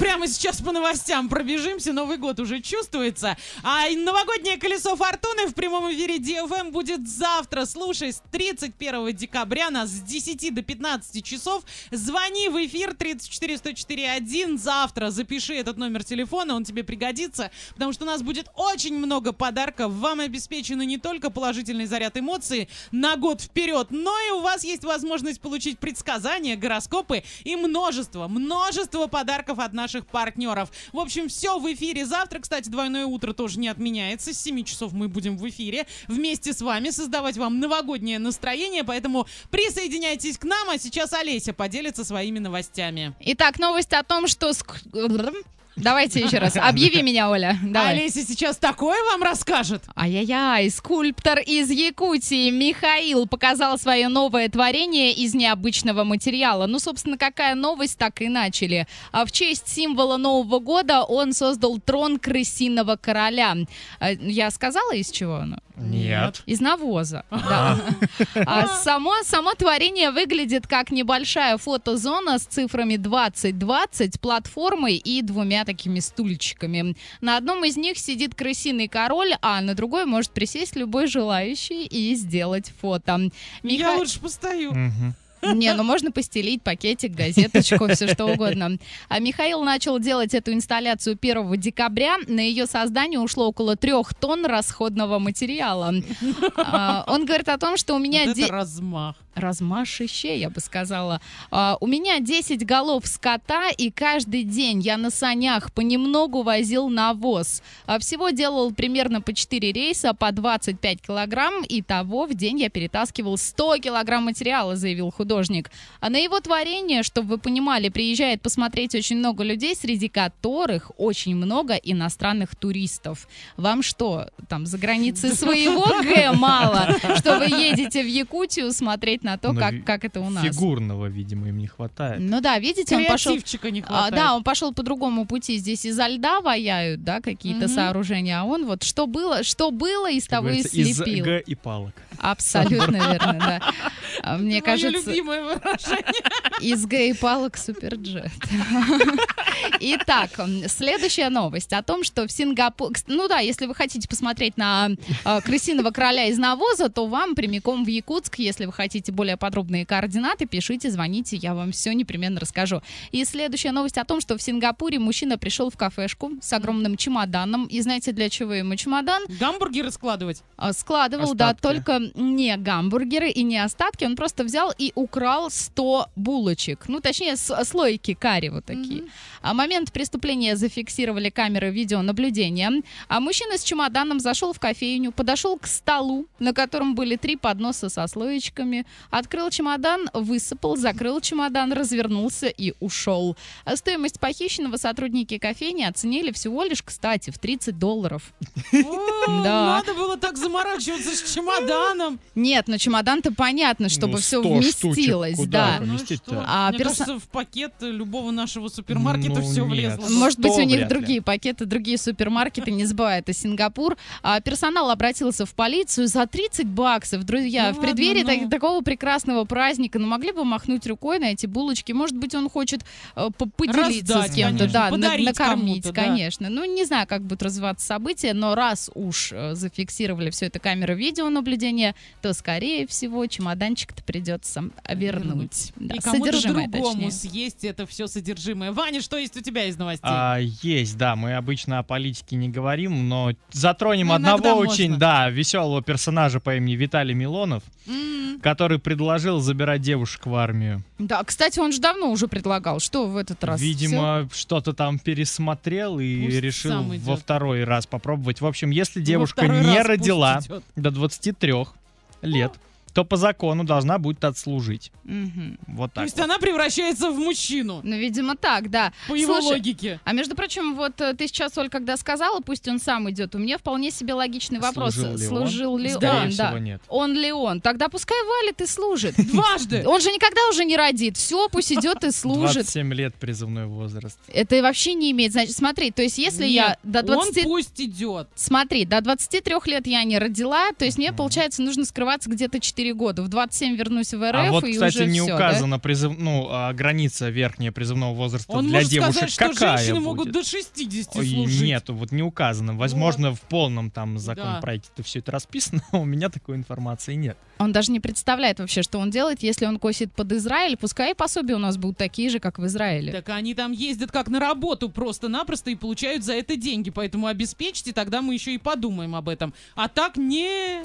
sempre прямо сейчас по новостям пробежимся. Новый год уже чувствуется. А новогоднее колесо фортуны в прямом эфире DFM будет завтра. Слушай, с 31 декабря нас с 10 до 15 часов. Звони в эфир 34 104 1 завтра. Запиши этот номер телефона, он тебе пригодится, потому что у нас будет очень много подарков. Вам обеспечены не только положительный заряд эмоций на год вперед, но и у вас есть возможность получить предсказания, гороскопы и множество, множество подарков от наших партнеров. В общем, все в эфире завтра. Кстати, двойное утро тоже не отменяется. С 7 часов мы будем в эфире вместе с вами создавать вам новогоднее настроение, поэтому присоединяйтесь к нам, а сейчас Олеся поделится своими новостями. Итак, новость о том, что... Давайте еще раз. Объяви меня, Оля. Давай. Олеся сейчас такое вам расскажет. Ай-яй-яй, скульптор из Якутии Михаил показал свое новое творение из необычного материала. Ну, собственно, какая новость, так и начали. А в честь символа Нового года он создал трон крысиного короля. А, Я сказала, из чего оно? Нет. Из навоза. Да. А само, само творение выглядит как небольшая фотозона с цифрами 2020, платформой и двумя такими стульчиками. На одном из них сидит крысиный король, а на другой может присесть любой желающий и сделать фото. Я Миха- лучше постою. Мгм. Не, ну можно постелить пакетик, газеточку, все что угодно. А Михаил начал делать эту инсталляцию 1 декабря. На ее создание ушло около трех тонн расходного материала. А, Он говорит о том, что у меня... Вот де- размах. Размашище, я бы сказала. А, у меня 10 голов скота, и каждый день я на санях понемногу возил навоз. А, всего делал примерно по 4 рейса, по 25 килограмм, и того в день я перетаскивал 100 килограмм материала, заявил художник. А на его творение, чтобы вы понимали, приезжает посмотреть очень много людей, среди которых очень много иностранных туристов. Вам что, там за границей своего Г мало, что вы едете в Якутию смотреть на то, Ну, как, как это у нас. Фигурного, видимо, им не хватает. Ну да, видите, он пошел... Не А, хватает. да, он пошел по другому пути. Здесь изо льда ваяют, да, какие-то Мгм. сооружения, а он вот что было, что было, из Как того и говорится, из слепил. Г и палок. Абсолютно верно, да. А Мне кажется, любимое выражение. из гей-палок суперджет. Итак, следующая новость о том, что в Сингапуре... Ну да, если вы хотите посмотреть на э, крысиного короля из навоза, то вам прямиком в Якутск. Если вы хотите более подробные координаты, пишите, звоните, я вам все непременно расскажу. И следующая новость о том, что в Сингапуре мужчина пришел в кафешку с огромным чемоданом. И знаете, для чего ему чемодан? Гамбургеры складывать. А, Складывал, да, Остатки. только не гамбургеры и не остатки. Он просто взял и украл 100 булочек. Ну, точнее, слойки карри вот такие. А момент преступления зафиксировали камеры видеонаблюдения. А мужчина с чемоданом зашел в кофейню, подошел к столу, на котором были три подноса со слоечками, открыл чемодан, высыпал, закрыл чемодан, развернулся и ушел. Стоимость похищенного сотрудники кофейни оценили всего лишь, кстати, в 30 долларов. Надо было так заморачиваться с чемоданом. Нет, но чемодан-то понятно, чтобы Ну, все 100 штучек вместилось, да. Ну? А Мне кажется, в пакет любого нашего супермаркета Ну, все влезло. Может быть, у 100 них другие пакеты, другие супермаркеты, не забывай, это Сингапур. А персонал обратился в полицию за 30 баксов. Друзья, в преддверии такого прекрасного праздника, ну могли бы махнуть рукой на эти булочки. Может быть, он хочет э, по- поделиться Раздать, с кем-то, да, на- накормить, да. конечно. Ну, не знаю, как будут развиваться события, но раз уж э, зафиксировали все это камеры видеонаблюдения, то, скорее всего, чемоданчик-то придется вернуть. Да, И кому-то другому точнее. съесть это все содержимое. Ваня, что есть у тебя из новостей? А, есть, да. Мы обычно о политике не говорим, но затронем Ну, одного можно. очень, да, веселого персонажа по имени Виталий Милонов, М, который предложил забирать девушек в армию. Да, кстати, он же давно уже предлагал. Что в этот раз? Видимо, что-то там пересмотрел и Пусть решил во второй раз попробовать. В общем, если девушка не родила идет. до 23 лет, то по закону должна будет отслужить. Мгм. Вот То так. есть вот. она превращается в мужчину. Ну, видимо, так, да. По его Слушай, логике. А между прочим, вот э, ты сейчас, Оль, когда сказала, пусть он сам идет, у меня вполне себе логичный вопрос. Служил ли он? Служил ли Скорее он? всего, да. нет. Он ли он? Тогда пускай валит и служит. Дважды. Он же никогда уже не родит. Все, пусть идет и служит. 27 лет призывной возраст. Это и вообще не имеет значения. Смотри, то есть если я до 20... Он пусть идет. Смотри, до 23 лет я не родила, то есть мне, получается, нужно скрываться где-то 24 года. В 27 вернусь в РФ, а вот, и кстати, уже не да? указана призыв, ну, а, граница верхняя призывного возраста Он для может девушек. сказать, что Какая женщины будет? могут до 60 Ой, служить. Нет, вот не указано. Возможно, в полном там законопроекте это все это расписано, а у меня такой информации нет. Он даже не представляет вообще, что он делает, если он косит под Израиль. Пускай и пособия у нас будут такие же, как в Израиле. Так они там ездят как на работу просто-напросто и получают за это деньги. Поэтому обеспечьте, тогда мы еще и подумаем об этом. А так не...